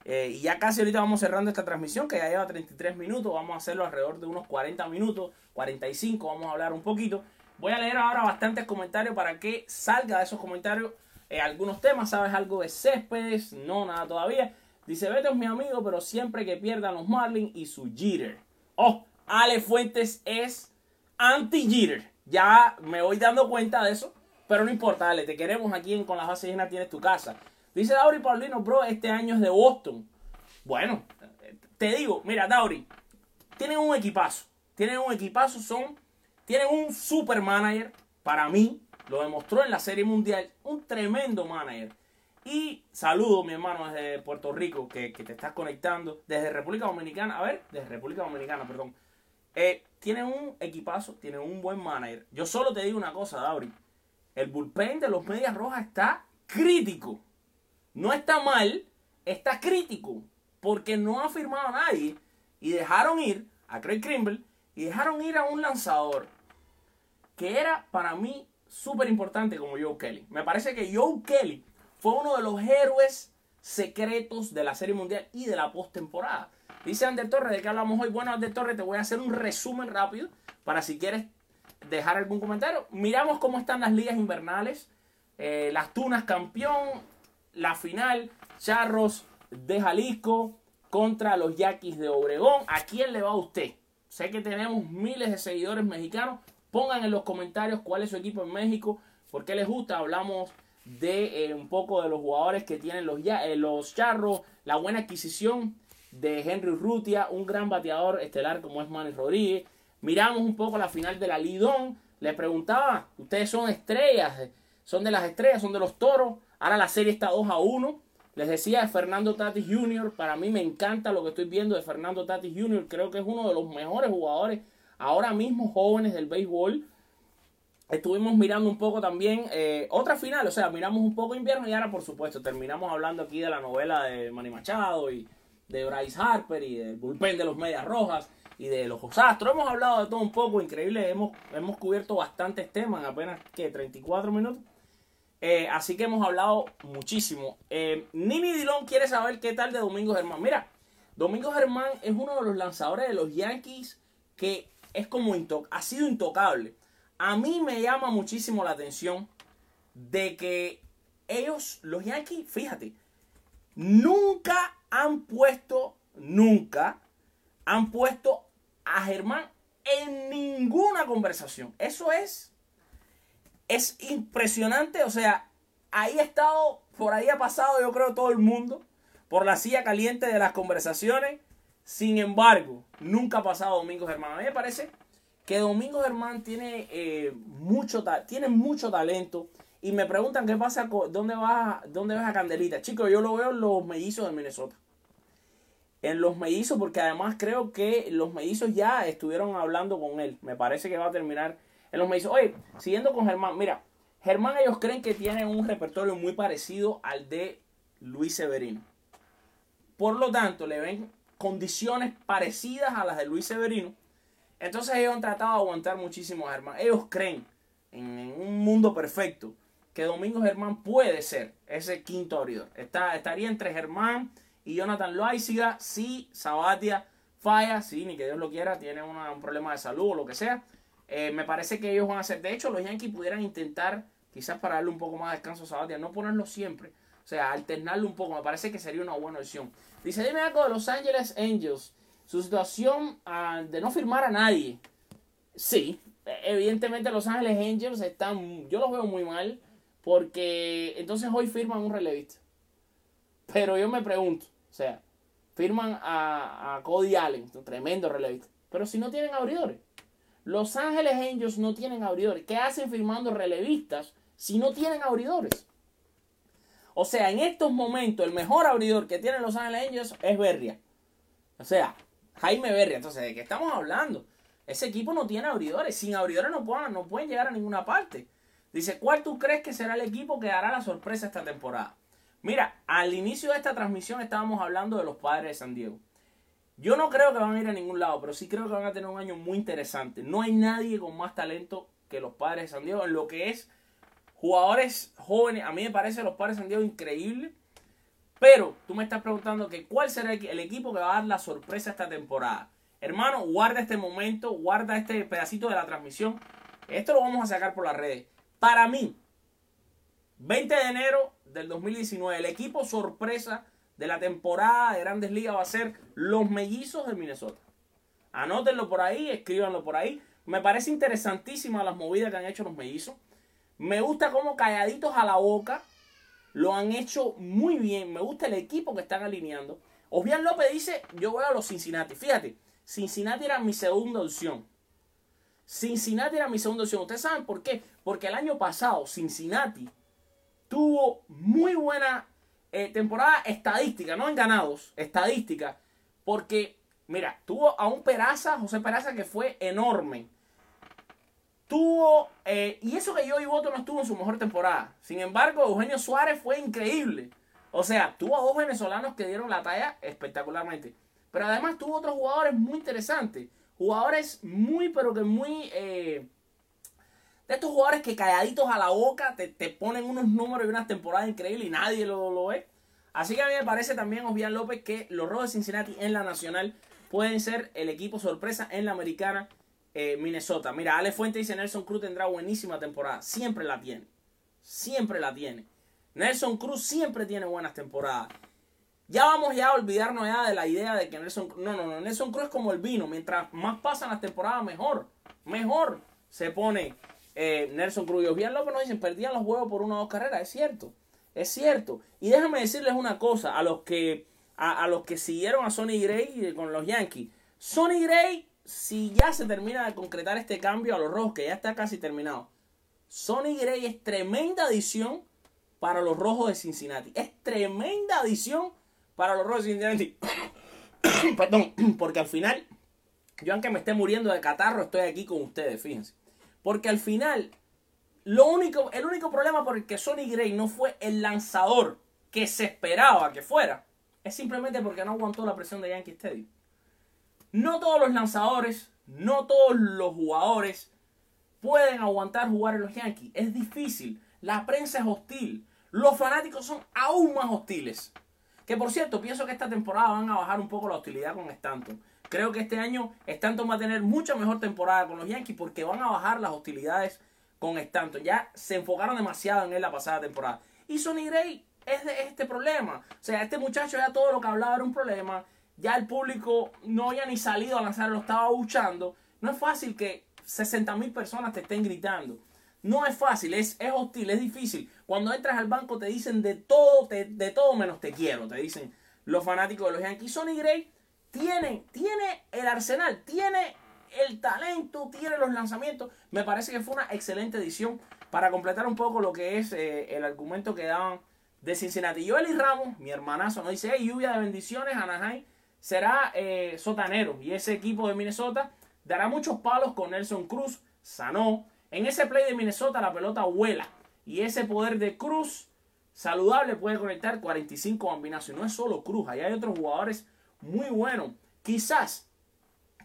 Eh, y ya casi ahorita vamos cerrando esta transmisión que ya lleva 33 minutos. Vamos a hacerlo alrededor de unos 40 minutos, 45. Vamos a hablar un poquito. Voy a leer ahora bastantes comentarios para que salga de esos comentarios eh, algunos temas. ¿Sabes algo de Céspedes? No, nada todavía. Dice, Beto es mi amigo, pero siempre que pierdan los Marlins y su Jeter. Oh, Ale Fuentes es anti-Jeter. Ya me voy dando cuenta de eso. Pero no importa, Ale, te queremos aquí en Con las bases llenas tienes tu casa. Dice Dauri Paulino, bro, este año es de Boston. Bueno, te digo, mira, Dauri, tienen un equipazo. Tienen un equipazo, son. Tienen un super manager. Para mí, lo demostró en la Serie Mundial. Un tremendo manager. Y saludo, mi hermano, desde Puerto Rico, que, te estás conectando. Desde República Dominicana. A ver, desde República Dominicana, perdón. Eh, tienen un equipazo, tienen un buen manager. Yo solo te digo una cosa, Dauri. El bullpen de los Medias Rojas está crítico no está mal, está crítico, porque no ha firmado a nadie y dejaron ir a Craig Krimble y dejaron ir a un lanzador que era para mí súper importante como Joe Kelly. Me parece que Joe Kelly fue uno de los héroes secretos de la Serie Mundial y de la postemporada. Dice Ander Torres, ¿de qué hablamos hoy? Bueno, Ander Torres, te voy a hacer un resumen rápido para si quieres dejar algún comentario. Miramos cómo están las ligas invernales. Eh, las Tunas campeón, la final, Charros de Jalisco contra los Yaquis de Obregón. ¿A quién le va a usted? Sé que tenemos miles de seguidores mexicanos. Pongan en los comentarios cuál es su equipo en México, por qué les gusta. Hablamos de eh, un poco de los jugadores que tienen los, eh, los Charros, la buena adquisición de Henry Rutia, un gran bateador estelar como es Manny Rodríguez. Miramos un poco la final de la Lidón. Le preguntaba, ustedes son estrellas, son de las estrellas, son de los toros. Ahora la serie está 2 a 1. Les decía de Fernando Tatis Jr. Para mí me encanta lo que estoy viendo de Fernando Tatis Jr. Creo que es uno de los mejores jugadores ahora mismo jóvenes del béisbol. Estuvimos mirando un poco también eh, otra final, o sea, miramos un poco invierno y ahora por supuesto terminamos hablando aquí de la novela de Manny Machado y de Bryce Harper y del bullpen de los Medias Rojas y de los Astros. Hemos hablado de todo un poco, increíble, hemos, hemos cubierto bastantes temas en apenas que 34 minutos. Eh, así que hemos hablado muchísimo. Eh, Nini Dilón quiere saber qué tal de Domingo Germán. Mira, Domingo Germán es uno de los lanzadores de los Yankees que es como ha sido intocable. A mí me llama muchísimo la atención de que ellos, los Yankees, fíjate, nunca han puesto, nunca han puesto a Germán en ninguna conversación. Eso es es impresionante, o sea, ahí ha estado, por ahí ha pasado yo creo todo el mundo, por la silla caliente de las conversaciones. Sin embargo, nunca ha pasado Domingo Germán. A mí me parece que Domingo Germán tiene, eh, mucho, tiene mucho talento. Y me preguntan qué pasa, dónde va, dónde va a Candelita. Chicos, yo lo veo en los mellizos de Minnesota. En los mellizos, porque además creo que los mellizos ya estuvieron hablando con él. Me parece que va a terminar en los dice, Oye, siguiendo con Germán, mira, Germán ellos creen que tiene un repertorio muy parecido al de Luis Severino. por lo tanto le ven condiciones parecidas a las de Luis Severino. Entonces ellos han tratado de aguantar muchísimo a Germán. Ellos creen en, un mundo perfecto que Domingo Germán puede ser ese quinto abridor. Está, estaría entre Germán y Jonathan Loaiziga si Sabatia falla, si ni que Dios lo quiera, tiene un problema de salud o lo que sea. Eh, me parece que ellos van a hacer. De hecho, los Yankees pudieran intentar, quizás para darle un poco más de descanso a Sabatia, no ponerlo siempre. O sea, alternarlo un poco. Me parece que sería una buena opción. Dice, dime algo de Los Angeles Angels. Su situación ah, de no firmar a nadie. Sí, evidentemente Los Ángeles Angels están, yo los veo muy mal, porque entonces hoy firman un relevista. Pero yo me pregunto, o sea, firman a, Cody Allen, un tremendo relevista, pero si no tienen abridores. Los Ángeles Angels no tienen abridores. ¿Qué hacen firmando relevistas si no tienen abridores? O sea, en estos momentos el mejor abridor que tienen Los Ángeles Angels es Berria. O sea, Jaime Berria. Entonces, ¿de qué estamos hablando? Ese equipo no tiene abridores. Sin abridores no pueden, no pueden llegar a ninguna parte. Dice, ¿cuál tú crees que será el equipo que dará la sorpresa esta temporada? Mira, al inicio de esta transmisión estábamos hablando de los padres de San Diego. Yo no creo que van a ir a ningún lado, pero sí creo que van a tener un año muy interesante. No hay nadie con más talento que los padres de San Diego en lo que es jugadores jóvenes. A mí me parece los padres San Diego increíble. Pero tú me estás preguntando que cuál será el equipo que va a dar la sorpresa esta temporada. Hermano, guarda este momento, guarda este pedacito de la transmisión. Esto lo vamos a sacar por las redes. Para mí, 20 de enero del 2019, el equipo sorpresa de la temporada de Grandes Ligas va a ser los Mellizos de Minnesota. Anótenlo por ahí, escríbanlo por ahí. Me parece interesantísima las movidas que han hecho los Mellizos. Me gusta cómo calladitos a la boca lo han hecho muy bien. Me gusta el equipo que están alineando. Osbian López dice, yo voy a los Cincinnati. Fíjate, Cincinnati era mi segunda opción. Cincinnati era mi segunda opción. ¿Ustedes saben por qué? Porque el año pasado Cincinnati tuvo muy buena eh, temporada estadística, no en ganados, estadística. Porque, mira, tuvo a un Peraza, José Peraza, que fue enorme. Tuvo, eh, y eso que yo y Voto no estuvo en su mejor temporada. Sin embargo, Eugenio Suárez fue increíble. O sea, tuvo a dos venezolanos que dieron la talla espectacularmente. Pero además tuvo otros jugadores muy interesantes. Jugadores muy, pero que muy... Eh, de estos jugadores que calladitos a la boca te, ponen unos números y unas temporadas increíbles y nadie lo, lo ve. Así que a mí me parece también, Osvian López, que los Rojos de Cincinnati en la Nacional pueden ser el equipo sorpresa en la Americana eh, Minnesota. Mira, Ale Fuente dice Nelson Cruz tendrá buenísima temporada. Siempre la tiene. Siempre la tiene. Nelson Cruz siempre tiene buenas temporadas. Ya vamos ya a olvidarnos ya de la idea de que Nelson no, no, no, Nelson Cruz es como el vino, mientras más pasan las temporadas mejor, mejor se pone eh, Nelson Cruz. Y bien que nos dicen, perdían los huevos por una o dos carreras, es cierto, es cierto. Y déjame decirles una cosa a los que a, los que siguieron a Sonny Gray con los Yankees. Sonny Gray, si ya se termina de concretar este cambio a los rojos, que ya está casi terminado, Sonny Gray es tremenda adición para los rojos de Cincinnati. Es tremenda adición para los Rojos de [coughs] Perdón, [coughs] porque al final, yo aunque me esté muriendo de catarro, estoy aquí con ustedes, fíjense. Porque al final, lo único, el único problema por el que Sonny Gray no fue el lanzador que se esperaba que fuera, es simplemente porque no aguantó la presión de Yankee Stadium. No todos los lanzadores, no todos los jugadores pueden aguantar jugar en los Yankees. Es difícil. La prensa es hostil. Los fanáticos son aún más hostiles. Que por cierto, pienso que esta temporada van a bajar un poco la hostilidad con Stanton. Creo que este año Stanton va a tener mucha mejor temporada con los Yankees porque van a bajar las hostilidades con Stanton. Ya se enfocaron demasiado en él la pasada temporada. Y Sonny Gray es de este problema. O sea, este muchacho ya todo lo que hablaba era un problema. Ya el público no había ni salido a lanzar, lo estaba buchando. No es fácil que 60 mil personas te estén gritando. No es fácil, es, es hostil, es difícil. Cuando entras al banco te dicen de todo, de todo menos te quiero, te dicen los fanáticos de los Yankees. Sonny Gray tiene, tiene el arsenal, tiene el talento, tiene los lanzamientos. Me parece que fue una excelente edición para completar un poco lo que es eh, el argumento que daban de Cincinnati. Joel y Ramos, mi hermanazo, nos dice, lluvia de bendiciones, Anaheim será eh, sotanero y ese equipo de Minnesota dará muchos palos con Nelson Cruz, Sanó, en ese play de Minnesota la pelota vuela y ese poder de Cruz saludable puede conectar 45 bambinazos. Y no es solo Cruz, hay otros jugadores muy buenos. Quizás,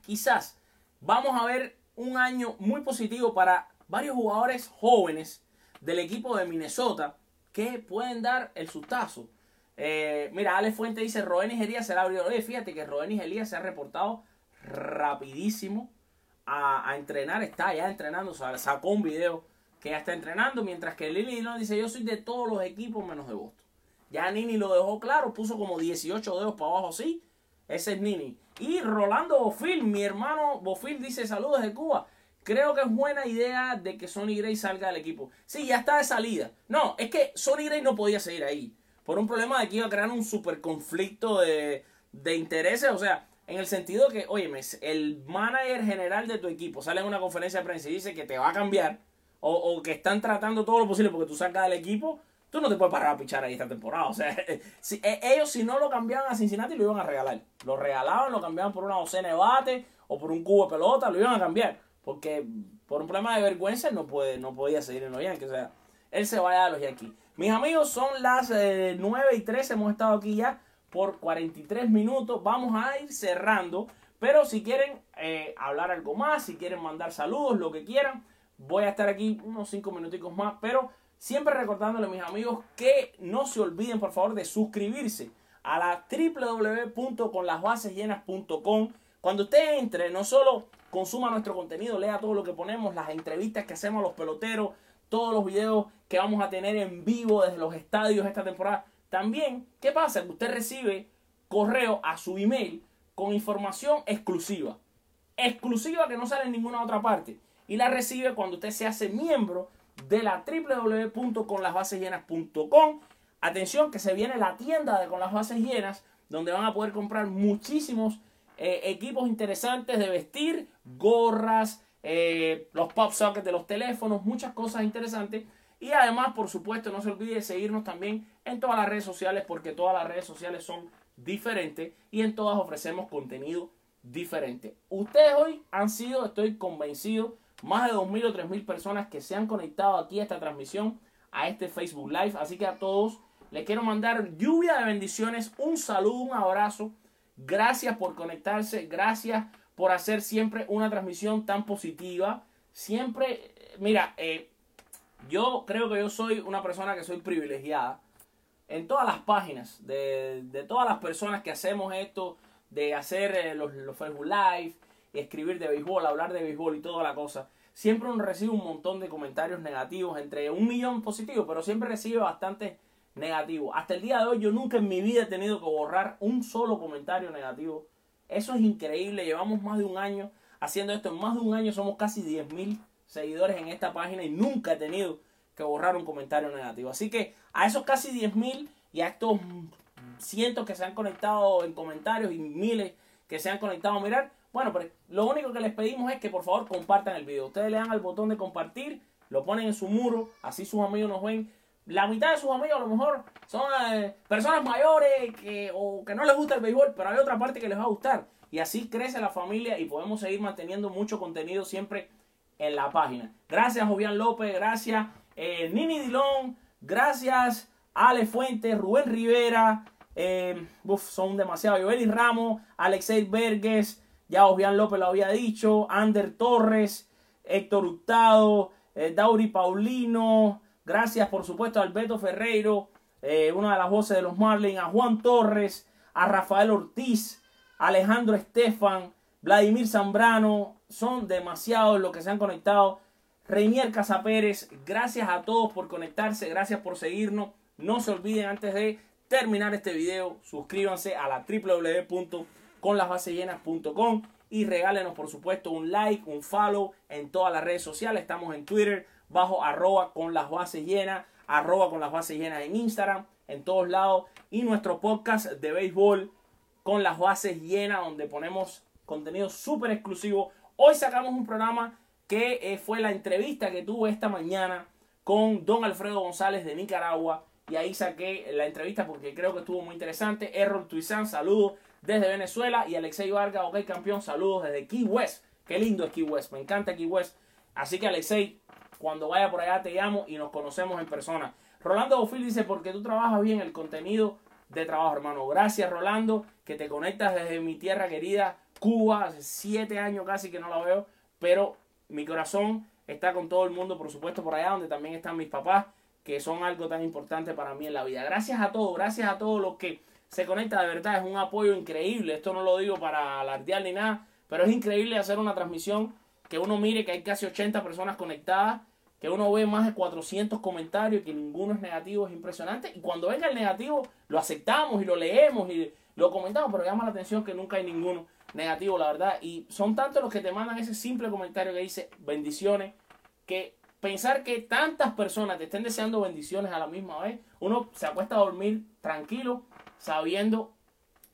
quizás vamos a ver un año muy positivo para varios jugadores jóvenes del equipo de Minnesota que pueden dar el sustazo. Eh, mira, Alex Fuente dice, Roenis Elías será abridor. Oye, fíjate que Roenis Elías se ha reportado rapidísimo a, entrenar. Está ya entrenando, sacó un video que ya está entrenando, mientras que Lili Dillon dice, yo soy de todos los equipos menos de Boston. Ya Nini lo dejó claro, puso como 18 dedos para abajo así. Ese es Nini. Y Rolando Bofil, mi hermano Bofil dice saludos de Cuba. Creo que es buena idea de que Sonny Gray salga del equipo. Sí, ya está de salida. No, es que Sonny Gray no podía seguir ahí. Por un problema de que iba a crear un super conflicto de, de intereses. O sea, en el sentido que, oye, el manager general de tu equipo sale en una conferencia de prensa y dice que te va a cambiar. O, o que están tratando todo lo posible porque tú salgas del equipo. Tú no te puedes parar a pichar ahí esta temporada. O sea, [laughs] si, e, ellos si no lo cambiaban a Cincinnati lo iban a regalar. Lo regalaban, lo cambiaban por una docena de bate o por un cubo de pelota, lo iban a cambiar. Porque por un problema de vergüenza no, puede, no podía seguir en los Yankees. O sea, él se vaya a los Yankees. Mis amigos, son las 9 eh, y 13. Hemos estado aquí ya por 43 minutos. Vamos a ir cerrando. Pero si quieren eh, hablar algo más, si quieren mandar saludos, lo que quieran, voy a estar aquí unos 5 minuticos más. Pero siempre recordándole mis amigos que no se olviden, por favor, de suscribirse a la www.conlasbasesllenas.com. Cuando usted entre, no solo consuma nuestro contenido, lea todo lo que ponemos, las entrevistas que hacemos a los peloteros, todos los videos que vamos a tener en vivo desde los estadios esta temporada. También, ¿qué pasa? Que usted recibe correo a su email con información exclusiva. Exclusiva que no sale en ninguna otra parte. Y la recibe cuando usted se hace miembro de la www.conlasbasesllenas.com. Atención que se viene la tienda de Con las Bases Llenas, donde van a poder comprar muchísimos eh, equipos interesantes de vestir, gorras, eh, los pop sockets de los teléfonos, muchas cosas interesantes. Y además, por supuesto, no se olvide de seguirnos también en todas las redes sociales porque todas las redes sociales son diferentes y en todas ofrecemos contenido diferente. Ustedes hoy han sido, estoy convencido, más de 2.000 o 3.000 personas que se han conectado aquí a esta transmisión, a este Facebook Live. Así que a todos les quiero mandar lluvia de bendiciones, un saludo, un abrazo Gracias por conectarse, gracias por hacer siempre una transmisión tan positiva. Siempre, mira, eh, yo creo que yo soy una persona que soy privilegiada. En todas las páginas, de, todas las personas que hacemos esto, de hacer eh, los, los, Facebook Live, escribir de béisbol, hablar de béisbol y toda la cosa, siempre uno recibe un montón de comentarios negativos, entre un millón positivos, pero siempre recibe bastante negativo. Hasta el día de hoy yo nunca en mi vida he tenido que borrar un solo comentario negativo. Eso es increíble. Llevamos más de un año haciendo esto. En más de un año somos casi 10.000 seguidores en esta página y nunca he tenido que borrar un comentario negativo. Así que a esos casi 10.000 y a estos cientos que se han conectado en comentarios y miles que se han conectado a mirar, bueno, pero lo único que les pedimos es que por favor compartan el video. Ustedes le dan al botón de compartir, lo ponen en su muro, así sus amigos nos ven la mitad de sus amigos a lo mejor son eh, personas mayores que, o que no les gusta el béisbol, pero hay otra parte que les va a gustar. Y así crece la familia y podemos seguir manteniendo mucho contenido siempre en la página. Gracias, Jovian López, gracias, eh, Nini Dilón, gracias, Ale Fuentes, Rubén Rivera, eh, son demasiados, Joeli Ramos, Alexei Verges, ya Jovian López lo había dicho, Ander Torres, Héctor Hurtado, Dauri Paulino, Gracias, por supuesto, a Alberto Ferreiro, eh, una de las voces de los Marlins, a Juan Torres, a Rafael Ortiz, Alejandro Estefan, Vladimir Zambrano. Son demasiados los que se han conectado. Reinier Casapérez, gracias a todos por conectarse, gracias por seguirnos. No se olviden antes de terminar este video, suscríbanse a la www.conlasbasellenas.com y regálenos por supuesto un like, un follow en todas las redes sociales. Estamos en Twitter, bajo arroba con las bases llenas, arroba con las bases llenas en Instagram, en todos lados. Y nuestro podcast de béisbol con las bases llenas, donde ponemos contenido súper exclusivo. Hoy sacamos un programa que eh, fue la entrevista que tuve esta mañana con don Alfredo González de Nicaragua. Y ahí saqué la entrevista porque creo que estuvo muy interesante. Errol Tuizán, saludos desde Venezuela. Y Alexei Vargas, ok campeón, saludos desde Key West. Qué lindo es Key West, me encanta Key West. Así que Alexei, cuando vaya por allá te llamo y nos conocemos en persona. Rolando Bofil dice, porque tú trabajas bien el contenido de trabajo, hermano. Gracias, Rolando, que te conectas desde mi tierra querida, Cuba. Hace siete años casi que no la veo, pero mi corazón está con todo el mundo, por supuesto, por allá donde también están mis papás, que son algo tan importante para mí en la vida. Gracias a todos, gracias a todos los que se conectan, de verdad, es un apoyo increíble. Esto no lo digo para alardear ni nada, pero es increíble hacer una transmisión que uno mire que hay casi 80 personas conectadas, que uno ve más de 400 comentarios, que ninguno es negativo, es impresionante. Y cuando venga el negativo, lo aceptamos y lo leemos y lo comentamos, pero llama la atención que nunca hay ninguno negativo, la verdad. Y son tantos los que te mandan ese simple comentario que dice bendiciones, que pensar que tantas personas te estén deseando bendiciones a la misma vez, uno se acuesta a dormir tranquilo, sabiendo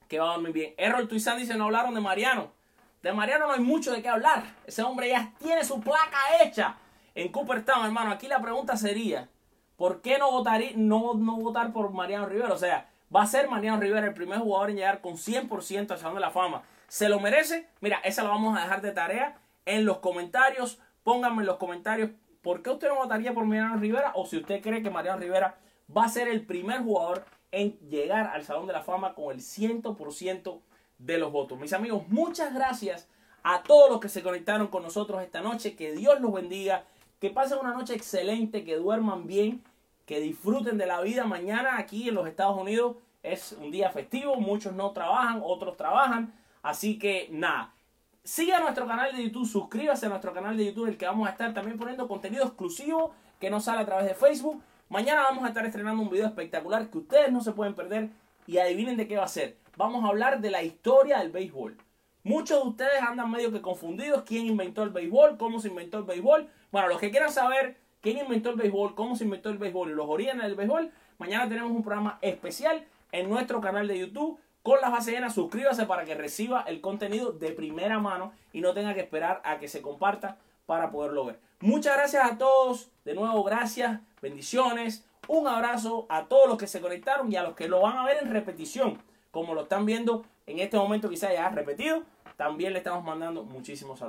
que va a dormir bien. Errol Tuizán dice, no hablaron de Mariano. De Mariano no hay mucho de qué hablar. Ese hombre ya tiene su placa hecha en Cooperstown, hermano. Aquí la pregunta sería, ¿por qué no, votar, no, no votar por Mariano Rivera? O sea, va a ser Mariano Rivera el primer jugador en llegar con 100% al Salón de la Fama ¿Se lo merece? Mira, esa la vamos a dejar de tarea en los comentarios. Pónganme en los comentarios por qué usted no votaría por Mariano Rivera o si usted cree que Mariano Rivera va a ser el primer jugador en llegar al Salón de la Fama con el 100% de los votos. Mis amigos, muchas gracias a todos los que se conectaron con nosotros esta noche. Que Dios los bendiga. Que pasen una noche excelente, que duerman bien, que disfruten de la vida. Mañana aquí en los Estados Unidos es un día festivo. Muchos no trabajan, otros trabajan. Así que nada, siga nuestro canal de YouTube, suscríbase a nuestro canal de YouTube, el que vamos a estar también poniendo contenido exclusivo que no sale a través de Facebook. Mañana vamos a estar estrenando un video espectacular que ustedes no se pueden perder y adivinen de qué va a ser. Vamos a hablar de la historia del béisbol. Muchos de ustedes andan medio que confundidos quién inventó el béisbol, cómo se inventó el béisbol. Bueno, los que quieran saber quién inventó el béisbol, cómo se inventó el béisbol y los orígenes del béisbol, mañana tenemos un programa especial en nuestro canal de YouTube con la base llena, suscríbase para que reciba el contenido de primera mano y no tenga que esperar a que se comparta para poderlo ver. Muchas gracias a todos. De nuevo, gracias. Bendiciones. Un abrazo a todos los que se conectaron y a los que lo van a ver en repetición. Como lo están viendo en este momento, quizá ya repetido. También le estamos mandando muchísimos saludos.